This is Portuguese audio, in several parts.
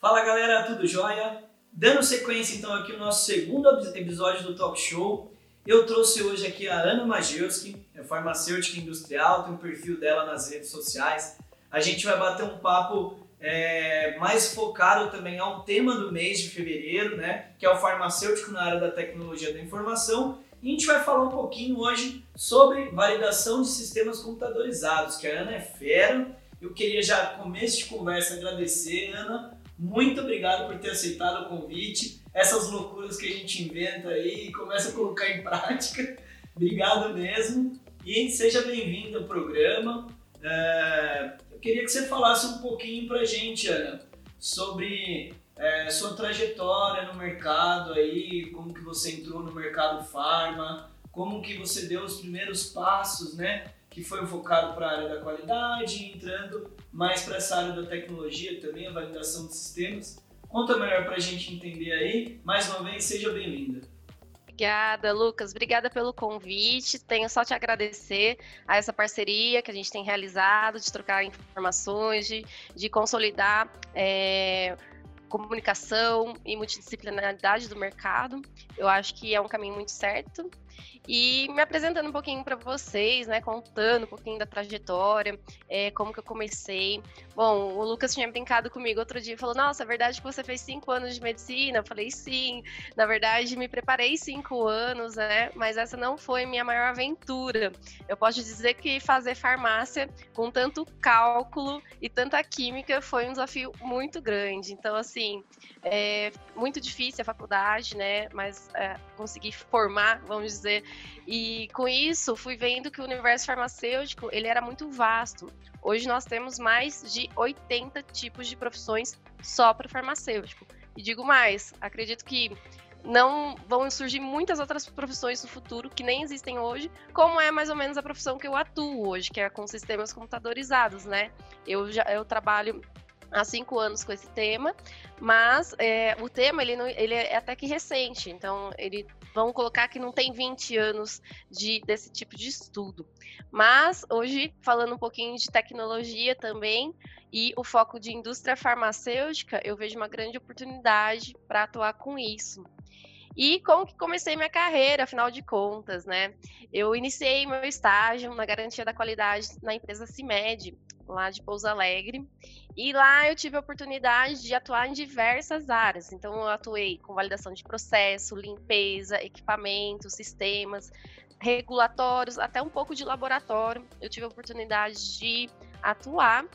Fala galera, tudo jóia? Dando sequência então aqui o nosso segundo episódio do Talk Show, eu trouxe hoje aqui a Ana Majewski, é farmacêutica industrial, tem um perfil dela nas redes sociais. A gente vai bater um papo é, mais focado também ao tema do mês de fevereiro, né? Que é o farmacêutico na área da tecnologia da informação. E a gente vai falar um pouquinho hoje sobre validação de sistemas computadorizados, que a Ana é fera. Eu queria já, começo de conversa, agradecer, Ana, muito obrigado por ter aceitado o convite. Essas loucuras que a gente inventa aí e começa a colocar em prática. obrigado mesmo. E seja bem-vindo ao programa. É, eu queria que você falasse um pouquinho pra gente, Ana, sobre é, sua trajetória no mercado aí, como que você entrou no mercado farma, como que você deu os primeiros passos, né? que foi focado para a área da qualidade, entrando mais para essa área da tecnologia também, a validação de sistemas. Conta melhor para a gente entender aí. Mais uma vez, seja bem-vinda. Obrigada, Lucas. Obrigada pelo convite. Tenho só te agradecer a essa parceria que a gente tem realizado, de trocar informações, de, de consolidar é, comunicação e multidisciplinaridade do mercado. Eu acho que é um caminho muito certo. E me apresentando um pouquinho para vocês, né, contando um pouquinho da trajetória, é, como que eu comecei. Bom, o Lucas tinha brincado comigo outro dia e falou: Nossa, é verdade que você fez cinco anos de medicina? Eu falei: Sim, na verdade me preparei cinco anos, né, mas essa não foi minha maior aventura. Eu posso dizer que fazer farmácia com tanto cálculo e tanta química foi um desafio muito grande. Então, assim, é muito difícil a faculdade, né, mas é, consegui formar, vamos dizer, e com isso, fui vendo que o universo farmacêutico ele era muito vasto. Hoje nós temos mais de 80 tipos de profissões só para o farmacêutico. E digo mais, acredito que não vão surgir muitas outras profissões no futuro que nem existem hoje, como é mais ou menos a profissão que eu atuo hoje, que é com sistemas computadorizados, né? Eu já eu trabalho há cinco anos com esse tema, mas é, o tema ele, não, ele é até que recente, então ele vamos colocar que não tem 20 anos de, desse tipo de estudo. Mas hoje, falando um pouquinho de tecnologia também e o foco de indústria farmacêutica, eu vejo uma grande oportunidade para atuar com isso. E como que comecei minha carreira, afinal de contas, né? Eu iniciei meu estágio na garantia da qualidade na empresa CIMED, lá de Pouso Alegre. E lá eu tive a oportunidade de atuar em diversas áreas. Então, eu atuei com validação de processo, limpeza, equipamentos, sistemas, regulatórios, até um pouco de laboratório. Eu tive a oportunidade de atuar.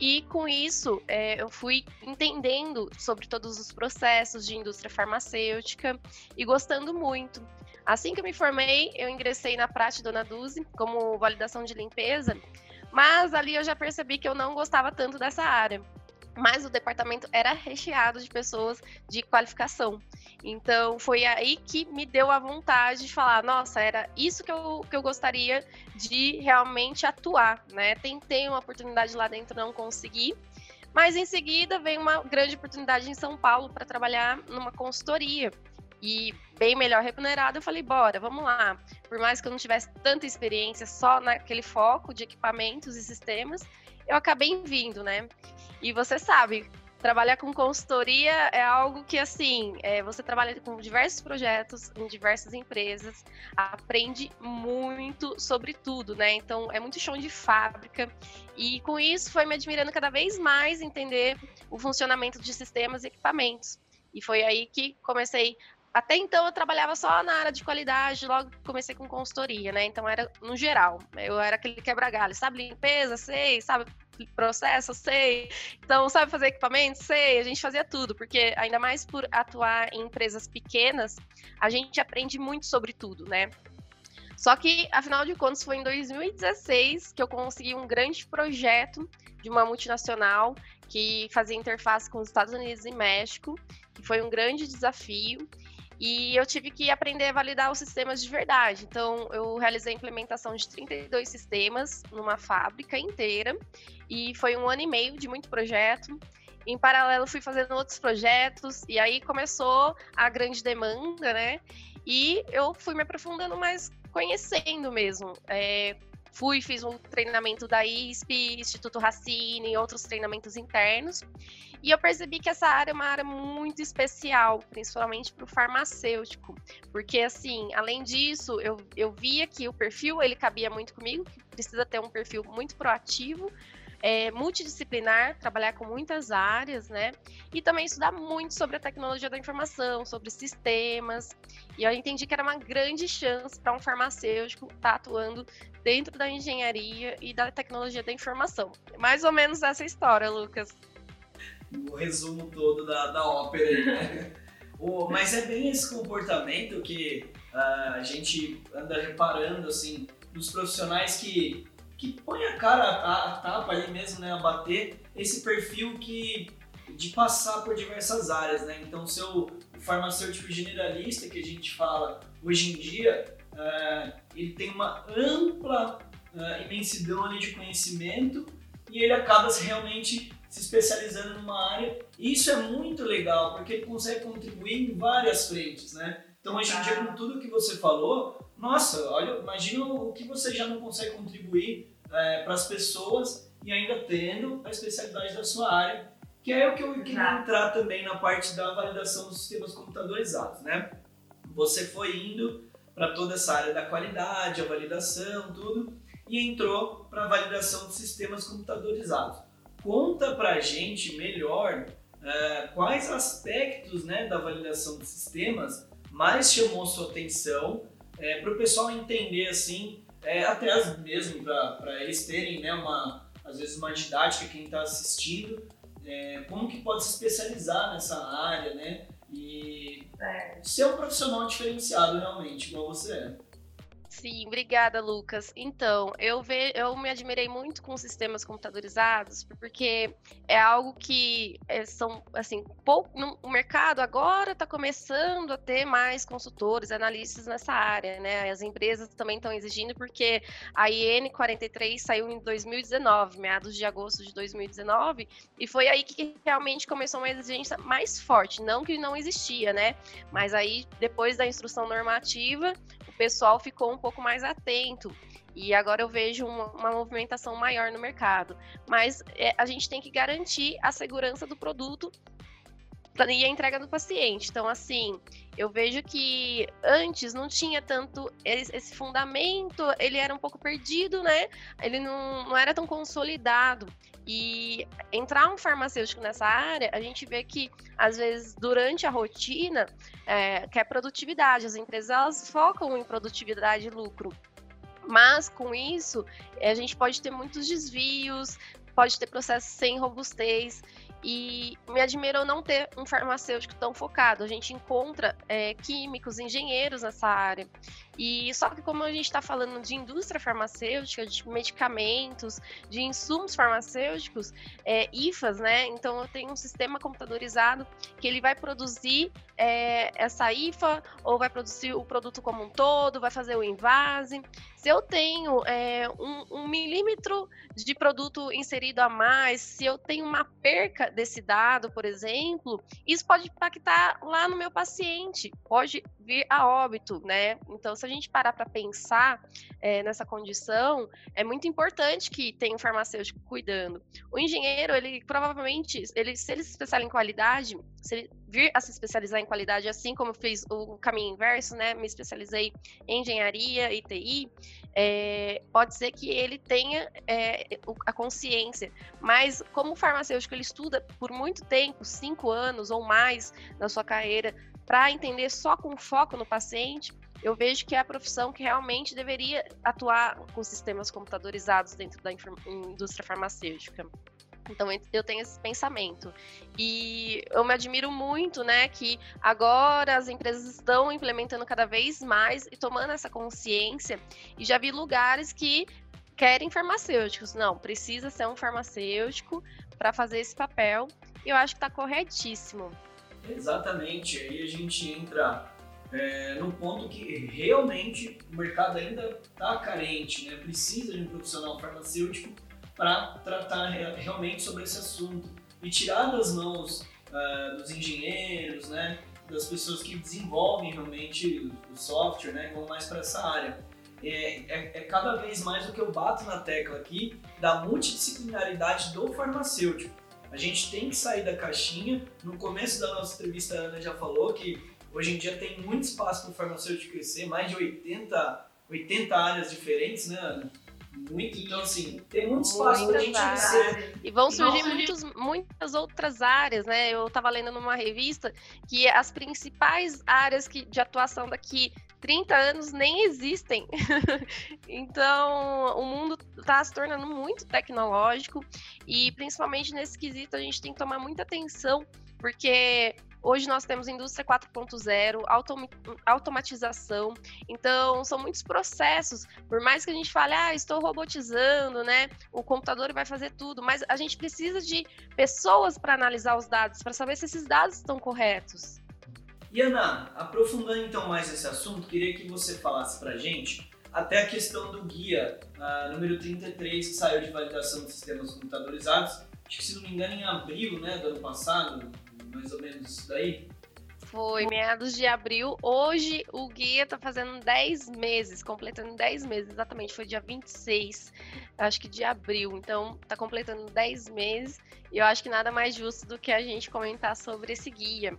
E com isso, é, eu fui entendendo sobre todos os processos de indústria farmacêutica e gostando muito. Assim que eu me formei, eu ingressei na Prate Dona Duzi como validação de limpeza mas ali eu já percebi que eu não gostava tanto dessa área. Mas o departamento era recheado de pessoas de qualificação. Então foi aí que me deu a vontade de falar: nossa, era isso que eu, que eu gostaria de realmente atuar. Né? Tentei uma oportunidade lá dentro, não consegui. Mas em seguida veio uma grande oportunidade em São Paulo para trabalhar numa consultoria e bem melhor remunerado, eu falei, bora, vamos lá. Por mais que eu não tivesse tanta experiência só naquele foco de equipamentos e sistemas, eu acabei vindo, né? E você sabe, trabalhar com consultoria é algo que, assim, é, você trabalha com diversos projetos em diversas empresas, aprende muito sobre tudo, né? Então, é muito chão de fábrica. E com isso, foi me admirando cada vez mais entender o funcionamento de sistemas e equipamentos. E foi aí que comecei até então eu trabalhava só na área de qualidade, logo comecei com consultoria, né? Então era no geral. Eu era aquele quebra-galho, sabe limpeza, sei, sabe processo, sei. Então, sabe fazer equipamento? Sei. A gente fazia tudo, porque ainda mais por atuar em empresas pequenas, a gente aprende muito sobre tudo, né? Só que, afinal de contas, foi em 2016 que eu consegui um grande projeto de uma multinacional que fazia interface com os Estados Unidos e México, que foi um grande desafio. E eu tive que aprender a validar os sistemas de verdade. Então, eu realizei a implementação de 32 sistemas numa fábrica inteira. E foi um ano e meio de muito projeto. Em paralelo, fui fazendo outros projetos. E aí começou a grande demanda, né? E eu fui me aprofundando mais conhecendo mesmo. É, fui, fiz um treinamento da ISP, Instituto Racine, outros treinamentos internos. E eu percebi que essa área é uma área muito especial, principalmente para o farmacêutico, porque assim, além disso, eu, eu via que o perfil ele cabia muito comigo, que precisa ter um perfil muito proativo, é, multidisciplinar, trabalhar com muitas áreas, né? E também estudar muito sobre a tecnologia da informação, sobre sistemas. E eu entendi que era uma grande chance para um farmacêutico estar tá atuando dentro da engenharia e da tecnologia da informação. Mais ou menos essa história, Lucas. O resumo todo da, da ópera aí, né? mas é bem esse comportamento que uh, a gente anda reparando, assim, dos profissionais que que põe a cara, a, a tapa ali mesmo, né, a bater esse perfil que de passar por diversas áreas, né? Então, seu farmacêutico generalista que a gente fala hoje em dia, uh, ele tem uma ampla uh, imensidão ali de conhecimento e ele acaba realmente se especializando numa área. E isso é muito legal, porque ele consegue contribuir em várias frentes, né? Então, hoje em dia, com tudo que você falou, nossa, olha, imagina o que você já não consegue contribuir é, para as pessoas e ainda tendo a especialidade da sua área, que é o que eu queria entrar também na parte da validação dos sistemas computadorizados, né? Você foi indo para toda essa área da qualidade, a validação, tudo, e entrou para a validação de sistemas computadorizados. Conta para a gente melhor uh, quais aspectos né, da validação de sistemas mais chamou sua atenção é, para o pessoal entender assim é, até mesmo para eles terem né, uma, às vezes uma didática quem está assistindo é, como que pode se especializar nessa área né e é. ser um profissional diferenciado realmente igual você é Sim, obrigada, Lucas. Então, eu, ve, eu me admirei muito com sistemas computadorizados, porque é algo que é, são, assim, pouco, no, o mercado agora está começando a ter mais consultores, analistas nessa área, né? As empresas também estão exigindo, porque a IN 43 saiu em 2019, meados de agosto de 2019, e foi aí que realmente começou uma exigência mais forte, não que não existia, né? Mas aí, depois da instrução normativa, pessoal ficou um pouco mais atento. E agora eu vejo uma, uma movimentação maior no mercado. Mas é, a gente tem que garantir a segurança do produto e a entrega do paciente. Então, assim, eu vejo que antes não tinha tanto esse fundamento, ele era um pouco perdido, né? Ele não, não era tão consolidado. E entrar um farmacêutico nessa área, a gente vê que, às vezes, durante a rotina, é, que é produtividade, as empresas elas focam em produtividade e lucro. Mas com isso, a gente pode ter muitos desvios, pode ter processos sem robustez. E me admirou não ter um farmacêutico tão focado. A gente encontra é, químicos, engenheiros nessa área. E só que como a gente está falando de indústria farmacêutica, de medicamentos, de insumos farmacêuticos, é, IFAs, né? Então eu tenho um sistema computadorizado que ele vai produzir é, essa IFA ou vai produzir o produto como um todo, vai fazer o invase. Se eu tenho é, um, um milímetro de produto inserido a mais, se eu tenho uma perca desse dado, por exemplo, isso pode impactar lá no meu paciente, pode vir a óbito, né? Então, se a gente parar para pensar é, nessa condição, é muito importante que tenha um farmacêutico cuidando. O engenheiro, ele provavelmente, ele, se ele se especializar em qualidade, se ele vir a se especializar em qualidade, assim como fiz o caminho inverso, né? Me especializei em engenharia e TI, é, pode ser que ele tenha é, a consciência, mas como o farmacêutico ele estuda por muito tempo, cinco anos ou mais na sua carreira, para entender só com foco no paciente, eu vejo que é a profissão que realmente deveria atuar com sistemas computadorizados dentro da indústria farmacêutica. Então eu tenho esse pensamento. E eu me admiro muito, né, que agora as empresas estão implementando cada vez mais e tomando essa consciência. E já vi lugares que querem farmacêuticos. Não, precisa ser um farmacêutico para fazer esse papel. E eu acho que está corretíssimo. Exatamente. Aí a gente entra é, no ponto que realmente o mercado ainda está carente, né? Precisa de um profissional farmacêutico para tratar realmente sobre esse assunto e tirar das mãos uh, dos engenheiros, né, das pessoas que desenvolvem realmente o software, né, vão mais para essa área. é, é, é, cada vez mais o que eu bato na tecla aqui da multidisciplinaridade do farmacêutico. A gente tem que sair da caixinha. No começo da nossa entrevista, a Ana já falou que hoje em dia tem muito espaço para o farmacêutico crescer, mais de 80, 80 áreas diferentes, né, Ana? Muito, então assim, tem muito espaço para a gente crescer. E vão surgir muitos, muitas outras áreas, né? Eu estava lendo numa revista que as principais áreas que, de atuação daqui 30 anos nem existem. então, o mundo está se tornando muito tecnológico e, principalmente nesse quesito, a gente tem que tomar muita atenção, porque Hoje nós temos indústria 4.0, autom automatização. Então, são muitos processos. Por mais que a gente fale, ah, estou robotizando, né? O computador vai fazer tudo, mas a gente precisa de pessoas para analisar os dados, para saber se esses dados estão corretos. E Ana, aprofundando então mais esse assunto, queria que você falasse para gente até a questão do guia uh, número 33 que saiu de validação de sistemas computadorizados, acho que se não me engano em abril né, do ano passado, mais ou menos isso daí. Foi meados de abril. Hoje o guia tá fazendo 10 meses, completando 10 meses, exatamente. Foi dia 26, acho que de abril. Então tá completando 10 meses. E eu acho que nada mais justo do que a gente comentar sobre esse guia.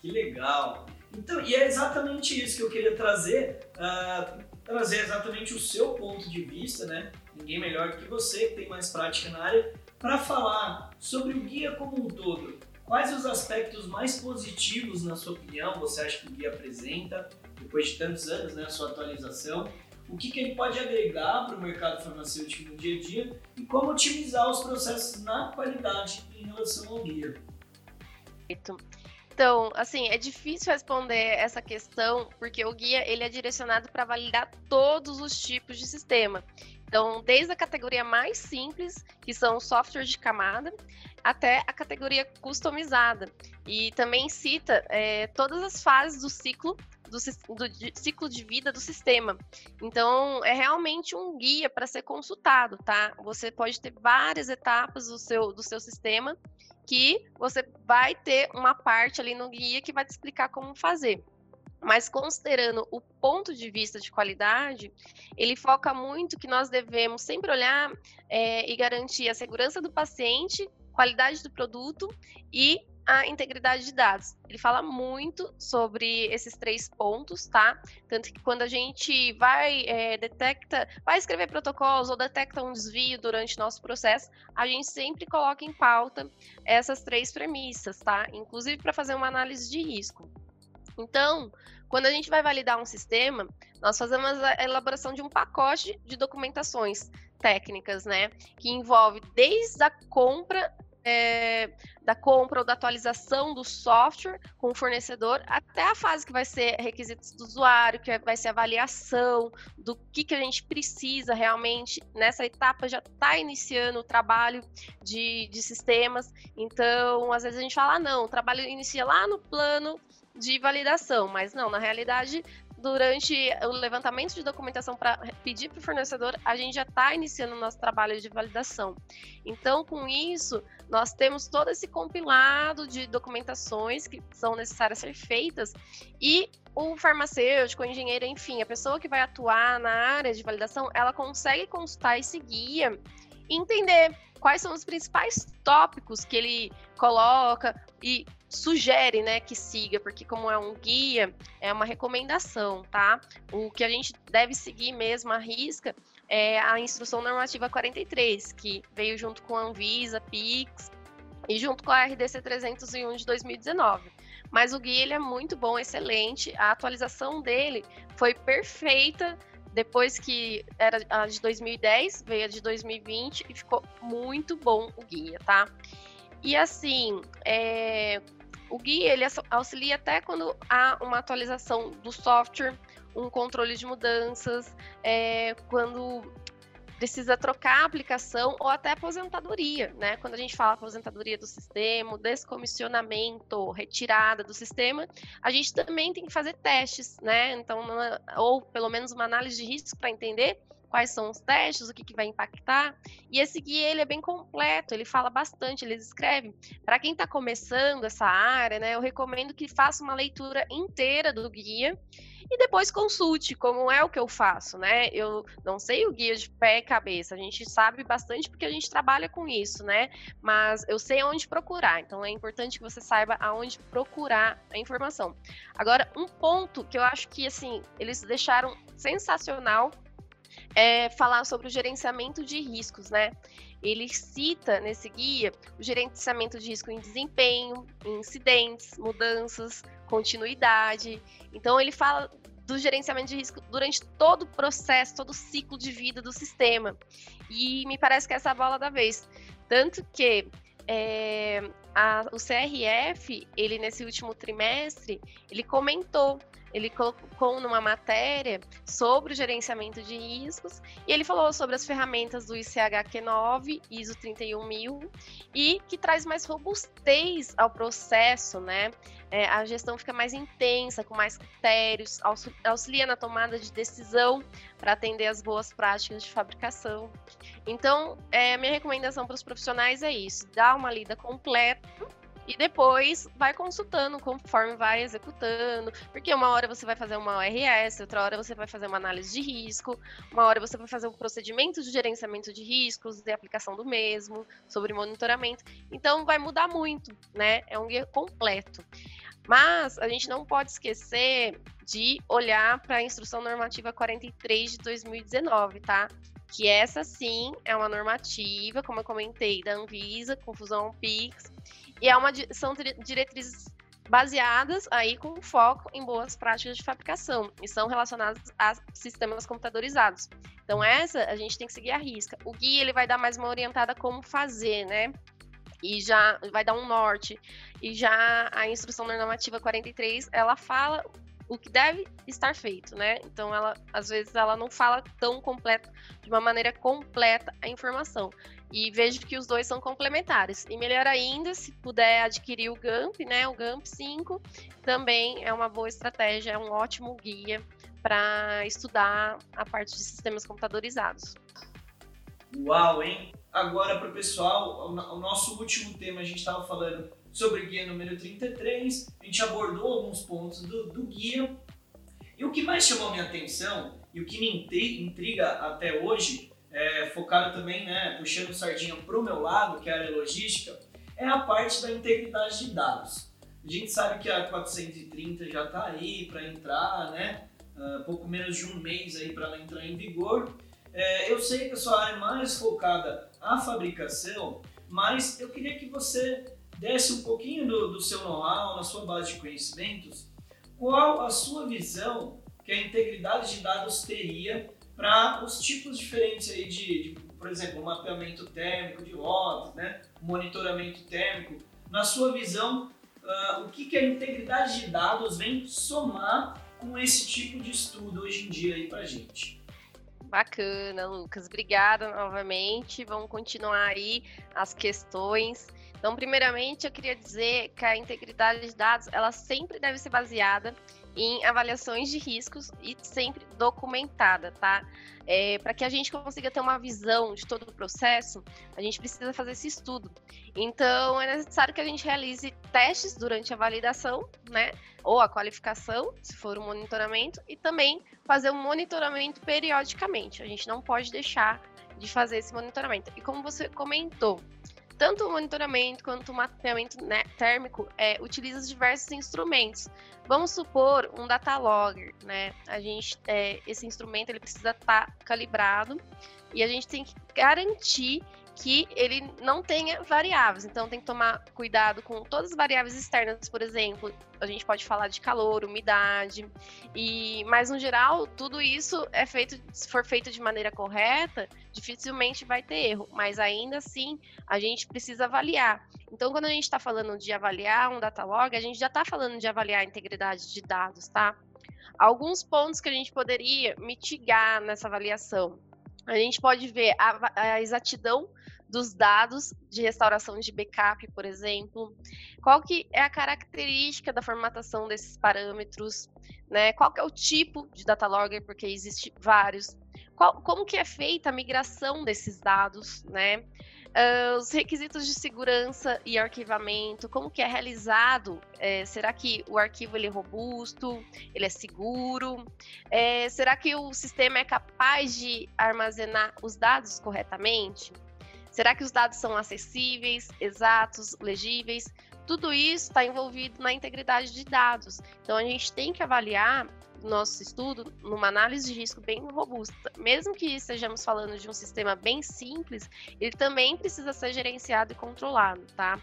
Que legal! Então, e é exatamente isso que eu queria trazer. Uh, trazer exatamente o seu ponto de vista, né? Ninguém melhor que você, que tem mais prática na área, para falar sobre o guia como um todo Quais os aspectos mais positivos, na sua opinião, você acha que o guia apresenta, depois de tantos anos, né, a sua atualização? O que, que ele pode agregar para o mercado farmacêutico no dia a dia e como otimizar os processos na qualidade em relação ao guia? Então, assim, é difícil responder essa questão porque o guia ele é direcionado para validar todos os tipos de sistema. Então, desde a categoria mais simples, que são software de camada, até a categoria customizada. E também cita é, todas as fases do ciclo do, do de, ciclo de vida do sistema. Então, é realmente um guia para ser consultado, tá? Você pode ter várias etapas do seu, do seu sistema que você vai ter uma parte ali no guia que vai te explicar como fazer. Mas considerando o ponto de vista de qualidade, ele foca muito que nós devemos sempre olhar é, e garantir a segurança do paciente, qualidade do produto e a integridade de dados. Ele fala muito sobre esses três pontos, tá? Tanto que quando a gente vai é, detecta, vai escrever protocolos ou detecta um desvio durante nosso processo, a gente sempre coloca em pauta essas três premissas, tá? Inclusive para fazer uma análise de risco. Então, quando a gente vai validar um sistema, nós fazemos a elaboração de um pacote de documentações técnicas, né? Que envolve desde a compra é, da compra ou da atualização do software com o fornecedor, até a fase que vai ser requisitos do usuário, que vai ser avaliação do que, que a gente precisa realmente. Nessa etapa já está iniciando o trabalho de, de sistemas. Então, às vezes a gente fala, ah, não, o trabalho inicia lá no plano de validação, mas não, na realidade, durante o levantamento de documentação para pedir para o fornecedor, a gente já está iniciando o nosso trabalho de validação. Então, com isso, nós temos todo esse compilado de documentações que são necessárias ser feitas e o farmacêutico, o engenheiro, enfim, a pessoa que vai atuar na área de validação, ela consegue consultar esse guia e entender quais são os principais tópicos que ele coloca e sugere, né, que siga, porque como é um guia, é uma recomendação, tá? O que a gente deve seguir mesmo à risca é a instrução normativa 43, que veio junto com a Anvisa, Pix e junto com a RDC 301 de 2019. Mas o guia ele é muito bom, excelente. A atualização dele foi perfeita depois que era a de 2010, veio a de 2020 e ficou muito bom o guia, tá? E assim, é, o guia ele auxilia até quando há uma atualização do software, um controle de mudanças, é, quando precisa trocar a aplicação ou até aposentadoria, né? Quando a gente fala aposentadoria do sistema, descomissionamento, retirada do sistema, a gente também tem que fazer testes, né? Então, ou pelo menos uma análise de risco para entender quais são os testes, o que, que vai impactar. E esse guia ele é bem completo, ele fala bastante, ele escreve. Para quem está começando essa área, né, eu recomendo que faça uma leitura inteira do guia e depois consulte, como é o que eu faço, né? Eu não sei o guia de pé e cabeça, a gente sabe bastante porque a gente trabalha com isso, né? Mas eu sei onde procurar, então é importante que você saiba aonde procurar a informação. Agora, um ponto que eu acho que, assim, eles deixaram sensacional é falar sobre o gerenciamento de riscos, né? Ele cita nesse guia o gerenciamento de risco em desempenho, em incidentes, mudanças, continuidade. Então ele fala do gerenciamento de risco durante todo o processo, todo o ciclo de vida do sistema. E me parece que essa é a bola da vez. Tanto que é, a, o CRF, ele nesse último trimestre, ele comentou ele colocou numa matéria sobre o gerenciamento de riscos e ele falou sobre as ferramentas do ICHQ9, ISO 31000 e que traz mais robustez ao processo, né? É, a gestão fica mais intensa, com mais critérios, auxilia na tomada de decisão para atender as boas práticas de fabricação. Então, é, minha recomendação para os profissionais é isso: dar uma lida completa e depois vai consultando conforme vai executando, porque uma hora você vai fazer uma ORS, outra hora você vai fazer uma análise de risco, uma hora você vai fazer um procedimento de gerenciamento de riscos e aplicação do mesmo, sobre monitoramento. Então vai mudar muito, né? É um guia completo. Mas a gente não pode esquecer de olhar para a instrução normativa 43 de 2019, tá? Que essa sim é uma normativa, como eu comentei, da Anvisa, confusão PIX, e é uma, são diretrizes baseadas aí com foco em boas práticas de fabricação e são relacionadas a sistemas computadorizados. Então essa a gente tem que seguir a risca. O guia ele vai dar mais uma orientada como fazer, né? E já vai dar um norte. E já a instrução normativa 43, ela fala o que deve estar feito, né? Então ela às vezes ela não fala tão completo de uma maneira completa a informação. E vejo que os dois são complementares. E melhor ainda, se puder adquirir o GAMP, né? O GAMP 5 também é uma boa estratégia, é um ótimo guia para estudar a parte de sistemas computadorizados. Uau, hein? Agora para o pessoal, o nosso último tema, a gente estava falando sobre o guia número 33, a gente abordou alguns pontos do, do guia. E o que mais chamou minha atenção e o que me intriga até hoje, é, também, né, puxando sardinha para o meu lado, que é a área logística, é a parte da integridade de dados. A gente sabe que a 430 já está aí para entrar, né? Uh, pouco menos de um mês aí para ela entrar em vigor. É, eu sei que a sua área é mais focada à fabricação, mas eu queria que você desse um pouquinho do, do seu know-how, na sua base de conhecimentos, qual a sua visão que a integridade de dados teria para os tipos diferentes aí de, de, por exemplo, mapeamento térmico de rotas, né? monitoramento térmico. Na sua visão, uh, o que, que a integridade de dados vem somar com esse tipo de estudo hoje em dia aí para gente? Bacana, Lucas. Obrigada novamente. Vamos continuar aí as questões. Então, primeiramente, eu queria dizer que a integridade de dados, ela sempre deve ser baseada em avaliações de riscos e sempre documentada, tá? É, Para que a gente consiga ter uma visão de todo o processo, a gente precisa fazer esse estudo. Então, é necessário que a gente realize testes durante a validação, né? Ou a qualificação, se for um monitoramento, e também fazer um monitoramento periodicamente. A gente não pode deixar de fazer esse monitoramento. E como você comentou, tanto o monitoramento quanto o mapeamento né, térmico é, utiliza diversos instrumentos. Vamos supor um data logger, né? A gente, é, esse instrumento ele precisa estar tá calibrado e a gente tem que garantir que ele não tenha variáveis. Então tem que tomar cuidado com todas as variáveis externas, por exemplo, a gente pode falar de calor, umidade, e mas no geral tudo isso é feito, se for feito de maneira correta, dificilmente vai ter erro. Mas ainda assim a gente precisa avaliar. Então quando a gente está falando de avaliar um data log, a gente já está falando de avaliar a integridade de dados, tá? Alguns pontos que a gente poderia mitigar nessa avaliação. A gente pode ver a, a exatidão dos dados de restauração de backup, por exemplo. Qual que é a característica da formatação desses parâmetros, né? Qual que é o tipo de data logger, porque existe vários. qual, como que é feita a migração desses dados, né? Uh, os requisitos de segurança e arquivamento, como que é realizado? É, será que o arquivo ele é robusto? Ele é seguro? É, será que o sistema é capaz de armazenar os dados corretamente? Será que os dados são acessíveis, exatos, legíveis? Tudo isso está envolvido na integridade de dados. Então a gente tem que avaliar nosso estudo numa análise de risco bem robusta. Mesmo que estejamos falando de um sistema bem simples, ele também precisa ser gerenciado e controlado, tá?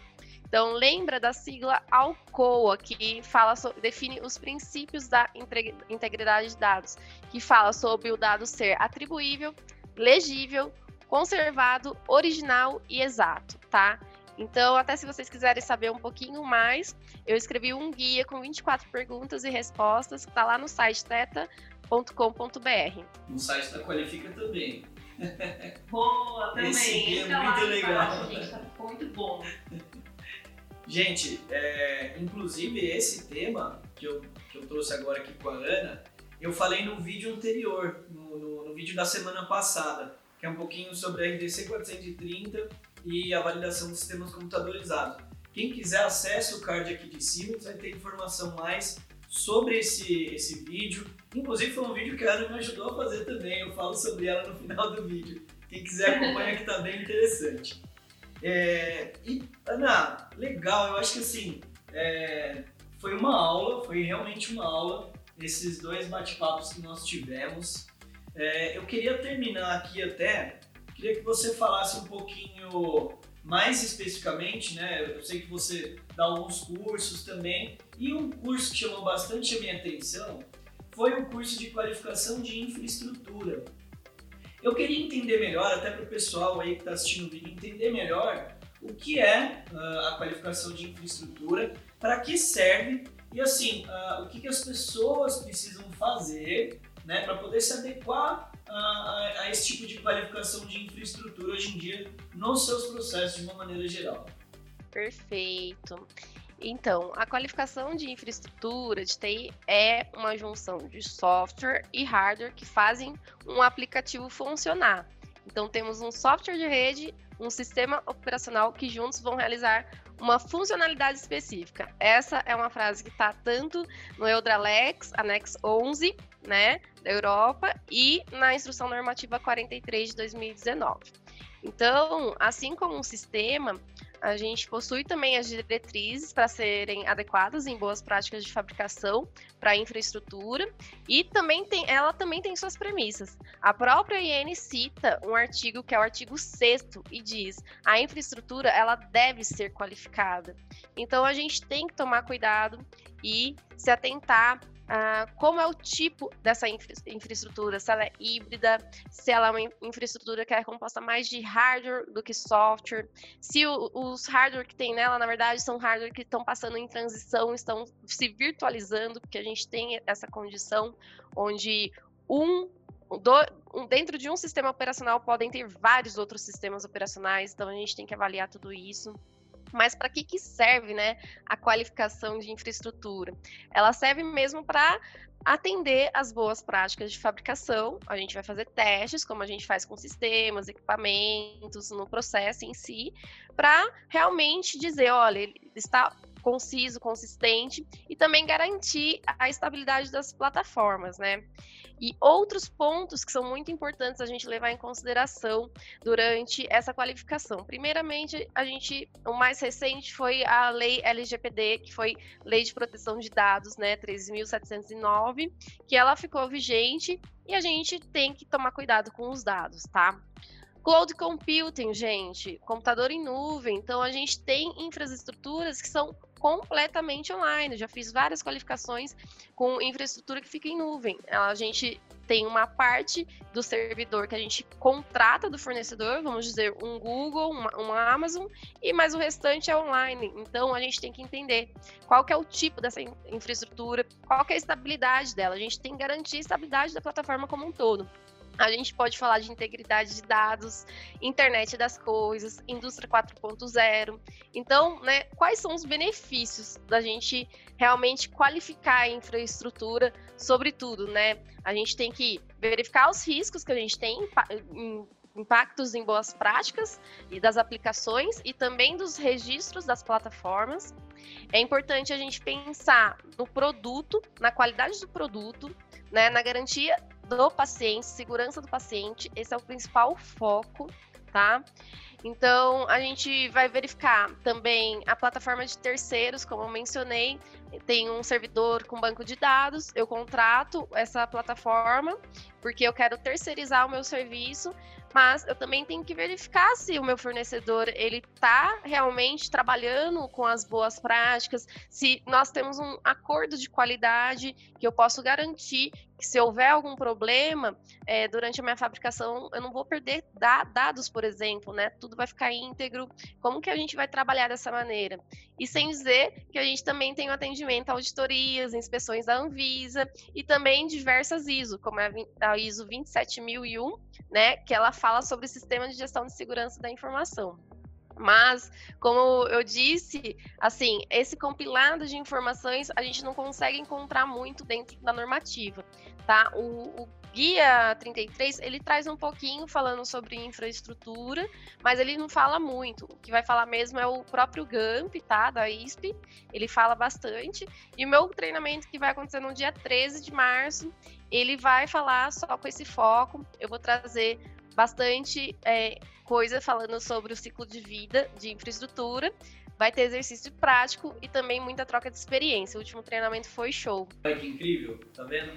Então, lembra da sigla ALCOA, que fala sobre, define os princípios da integridade de dados, que fala sobre o dado ser atribuível, legível, conservado, original e exato, tá? Então, até se vocês quiserem saber um pouquinho mais, eu escrevi um guia com 24 perguntas e respostas que está lá no site teta.com.br. No site da Qualifica também. Boa, também. Esse guia é muito legal. gente, tá muito bom. Gente, é, inclusive esse tema que eu, que eu trouxe agora aqui com a Ana, eu falei no vídeo anterior, no, no, no vídeo da semana passada, que é um pouquinho sobre a RDC 430 e a validação de sistemas computadorizados. Quem quiser acesse o card aqui de cima, você vai ter informação mais sobre esse, esse vídeo. Inclusive foi um vídeo que a Ana me ajudou a fazer também, eu falo sobre ela no final do vídeo. Quem quiser acompanha que está bem interessante. É, e Ana, legal, eu acho que assim, é, foi uma aula, foi realmente uma aula, esses dois bate-papos que nós tivemos. É, eu queria terminar aqui até Queria que você falasse um pouquinho mais especificamente, né? Eu sei que você dá alguns cursos também, e um curso que chamou bastante a minha atenção foi o curso de qualificação de infraestrutura. Eu queria entender melhor, até para o pessoal aí que está assistindo o vídeo, entender melhor o que é uh, a qualificação de infraestrutura, para que serve e assim, uh, o que, que as pessoas precisam fazer né, para poder se adequar a, a, esse tipo de qualificação de infraestrutura hoje em dia nos seus processos de uma maneira geral. Perfeito. Então, a qualificação de infraestrutura de TI é uma junção de software e hardware que fazem um aplicativo funcionar. Então, temos um software de rede, um sistema operacional que juntos vão realizar uma funcionalidade específica. Essa é uma frase que está tanto no Eudralex, Annex 11, né, da Europa, e na Instrução Normativa 43 de 2019. Então, assim como um sistema, a gente possui também as diretrizes para serem adequadas em boas práticas de fabricação para infraestrutura e também tem, ela também tem suas premissas. A própria IN cita um artigo que é o artigo 6 e diz: a infraestrutura ela deve ser qualificada. Então a gente tem que tomar cuidado e se atentar Uh, como é o tipo dessa infra infraestrutura, se ela é híbrida, se ela é uma infraestrutura que é composta mais de hardware do que software, se o, os hardware que tem nela, na verdade, são hardware que estão passando em transição, estão se virtualizando, porque a gente tem essa condição onde um do, dentro de um sistema operacional podem ter vários outros sistemas operacionais, então a gente tem que avaliar tudo isso. Mas para que, que serve né, a qualificação de infraestrutura? Ela serve mesmo para atender as boas práticas de fabricação. A gente vai fazer testes, como a gente faz com sistemas, equipamentos, no processo em si, para realmente dizer, olha, ele está conciso, consistente e também garantir a estabilidade das plataformas, né? E outros pontos que são muito importantes a gente levar em consideração durante essa qualificação. Primeiramente, a gente, o mais recente foi a lei LGPD, que foi Lei de Proteção de Dados, né, 13.709, que ela ficou vigente e a gente tem que tomar cuidado com os dados, tá? Cloud computing, gente, computador em nuvem. Então, a gente tem infraestruturas que são completamente online. já fiz várias qualificações com infraestrutura que fica em nuvem. A gente tem uma parte do servidor que a gente contrata do fornecedor, vamos dizer, um Google, uma, uma, Amazon, e mais o restante é online. Então a gente tem que entender qual que é o tipo dessa infraestrutura, qual que é a estabilidade dela. A gente tem que garantir a estabilidade da plataforma como um todo. A gente pode falar de integridade de dados, internet das coisas, indústria 4.0. Então, né, quais são os benefícios da gente realmente qualificar a infraestrutura, sobretudo, né? A gente tem que verificar os riscos que a gente tem em impactos em boas práticas e das aplicações e também dos registros das plataformas. É importante a gente pensar no produto, na qualidade do produto, né, na garantia do paciente, segurança do paciente, esse é o principal foco, tá? Então, a gente vai verificar também a plataforma de terceiros, como eu mencionei, tem um servidor com banco de dados, eu contrato essa plataforma porque eu quero terceirizar o meu serviço, mas eu também tenho que verificar se o meu fornecedor ele está realmente trabalhando com as boas práticas, se nós temos um acordo de qualidade que eu posso garantir que se houver algum problema é, durante a minha fabricação, eu não vou perder da dados, por exemplo, né? Tudo vai ficar íntegro. Como que a gente vai trabalhar dessa maneira? E sem dizer que a gente também tem o atendimento a auditorias, inspeções da Anvisa e também diversas ISO, como a ISO 27001, né? Que ela fala sobre o sistema de gestão de segurança da informação. Mas, como eu disse, assim, esse compilado de informações a gente não consegue encontrar muito dentro da normativa, tá? O, o guia 33, ele traz um pouquinho falando sobre infraestrutura, mas ele não fala muito. O que vai falar mesmo é o próprio GAMP, tá? Da ISP. Ele fala bastante. E o meu treinamento que vai acontecer no dia 13 de março, ele vai falar só com esse foco. Eu vou trazer bastante é, coisa falando sobre o ciclo de vida de infraestrutura. Vai ter exercício prático e também muita troca de experiência. O último treinamento foi show. Olha que incrível, tá vendo?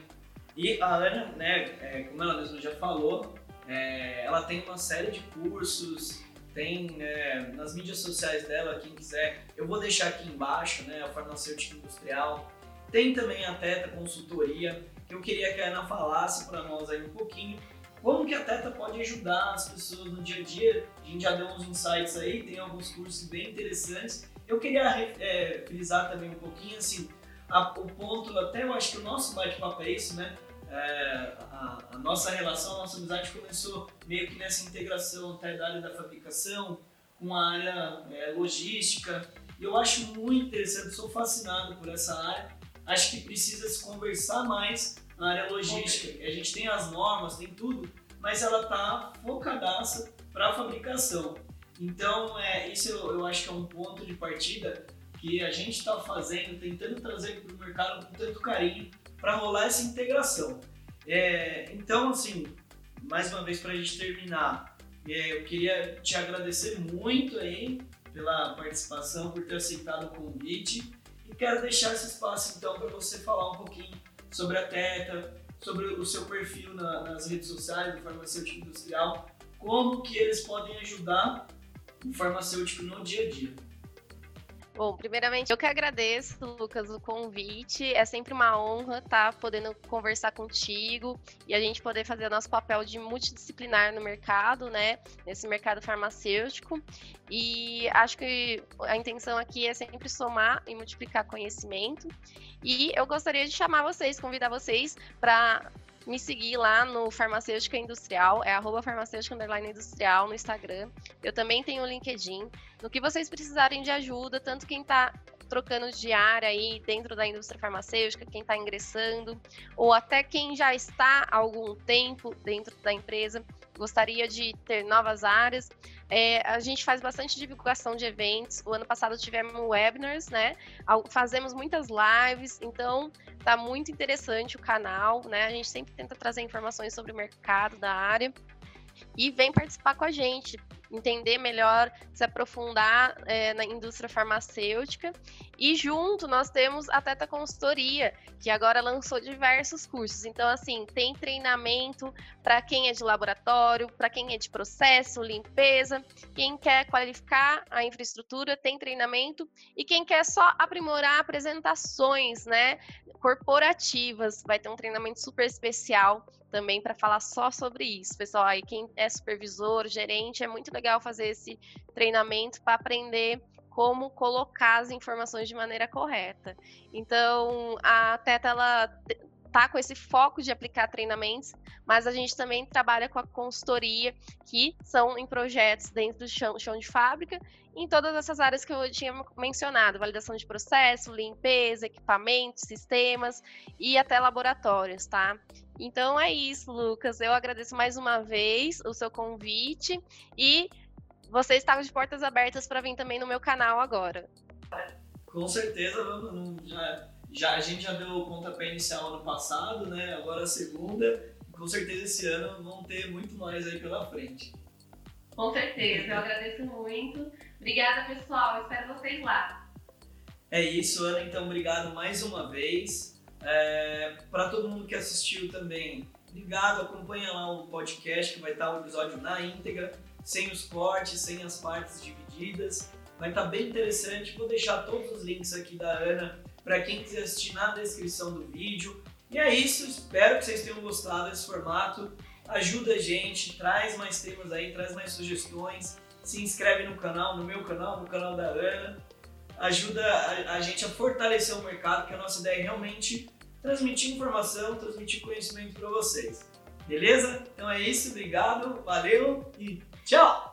E a Ana, né, é, como ela mesma já falou, é, ela tem uma série de cursos, tem né, nas mídias sociais dela, quem quiser, eu vou deixar aqui embaixo, né, a farmacêutica industrial. Tem também a Teta Consultoria, que eu queria que a Ana falasse para nós aí um pouquinho como que a Teta pode ajudar as pessoas no dia a dia? A gente já deu uns insights aí, tem alguns cursos bem interessantes. Eu queria é, frisar também um pouquinho, assim, a, o ponto, até eu acho que o nosso bate-papo é isso, né? É, a, a, nossa relação, a nossa amizade começou meio que nessa integração até da área da fabricação com a área é, logística. E eu acho muito interessante, sou fascinado por essa área. Acho que precisa se conversar mais na área logística. A gente tem as normas, tem tudo, mas ela tá focadaça para fabricação. Então, é, isso eu, eu acho que é um ponto de partida que a gente está fazendo, tentando trazer para o mercado com tanto carinho para rolar essa integração. É, então, assim, mais uma vez para a gente terminar, é, eu queria te agradecer muito aí pela participação, por ter aceitado o convite e quero deixar esse espaço então para você falar um pouquinho sobre a Teta, sobre o seu perfil na, nas redes sociais do farmacêutico industrial, como que eles podem ajudar o farmacêutico no dia a dia. Bom, primeiramente, eu que agradeço, Lucas, o convite. É sempre uma honra estar tá podendo conversar contigo e a gente poder fazer nosso papel de multidisciplinar no mercado, né? Nesse mercado farmacêutico. E acho que a intenção aqui é sempre somar e multiplicar conhecimento. E eu gostaria de chamar vocês, convidar vocês para me seguir lá no Farmacêutica Industrial, é arroba farmacêutica industrial no Instagram. Eu também tenho o LinkedIn. No que vocês precisarem de ajuda, tanto quem está trocando de área aí dentro da indústria farmacêutica, quem está ingressando, ou até quem já está há algum tempo dentro da empresa, gostaria de ter novas áreas. É, a gente faz bastante divulgação de eventos. O ano passado tivemos webinars, né? Fazemos muitas lives, então tá muito interessante o canal, né? A gente sempre tenta trazer informações sobre o mercado da área e vem participar com a gente entender melhor, se aprofundar é, na indústria farmacêutica. E junto nós temos a Teta Consultoria, que agora lançou diversos cursos. Então, assim, tem treinamento para quem é de laboratório, para quem é de processo, limpeza, quem quer qualificar a infraestrutura, tem treinamento, e quem quer só aprimorar apresentações, né, corporativas, vai ter um treinamento super especial também para falar só sobre isso, pessoal. Aí quem é supervisor, gerente, é muito legal fazer esse treinamento para aprender como colocar as informações de maneira correta. Então, a Teta ela tá com esse foco de aplicar treinamentos, mas a gente também trabalha com a consultoria, que são em projetos dentro do chão, chão de fábrica, em todas essas áreas que eu tinha mencionado, validação de processo, limpeza, equipamentos, sistemas e até laboratórios, tá? Então é isso, Lucas. Eu agradeço mais uma vez o seu convite e você está de portas abertas para vir também no meu canal agora. Com certeza, vamos, já, já, a gente já deu o pontapé inicial ano passado, né? Agora a segunda. Com certeza esse ano vão ter muito mais aí pela frente. Com certeza, eu agradeço muito. Obrigada, pessoal. Espero vocês lá. É isso, Ana. Então, obrigado mais uma vez. É, Para todo mundo que assistiu também, obrigado. Acompanha lá o podcast que vai estar o episódio na íntegra, sem os cortes, sem as partes divididas. Vai estar bem interessante. Vou deixar todos os links aqui da Ana para quem quiser assistir na descrição do vídeo. E é isso, espero que vocês tenham gostado desse formato. Ajuda a gente, traz mais temas aí, traz mais sugestões. Se inscreve no canal, no meu canal, no canal da Ana. Ajuda a, a gente a fortalecer o mercado, que a nossa ideia é realmente transmitir informação, transmitir conhecimento para vocês. Beleza? Então é isso, obrigado, valeu e tchau!